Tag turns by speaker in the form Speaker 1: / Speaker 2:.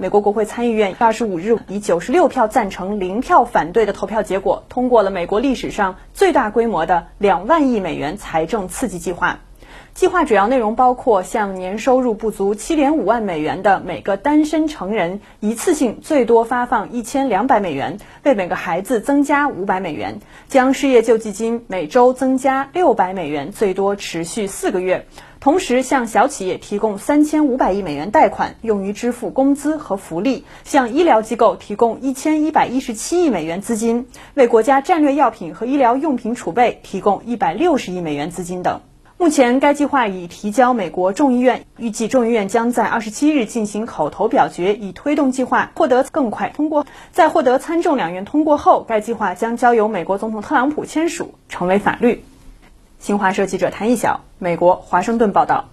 Speaker 1: 美国国会参议院二十五日以九十六票赞成、零票反对的投票结果，通过了美国历史上最大规模的两万亿美元财政刺激计划。计划主要内容包括向年收入不足七点五万美元的每个单身成人一次性最多发放一千两百美元，为每个孩子增加五百美元；将失业救济金每周增加六百美元，最多持续四个月；同时向小企业提供三千五百亿美元贷款，用于支付工资和福利；向医疗机构提供一千一百一十七亿美元资金，为国家战略药品和医疗用品储备提供一百六十亿美元资金等。目前，该计划已提交美国众议院，预计众议院将在二十七日进行口头表决，以推动计划获得更快通过。在获得参众两院通过后，该计划将交由美国总统特朗普签署，成为法律。新华社记者谭一晓，美国华盛顿报道。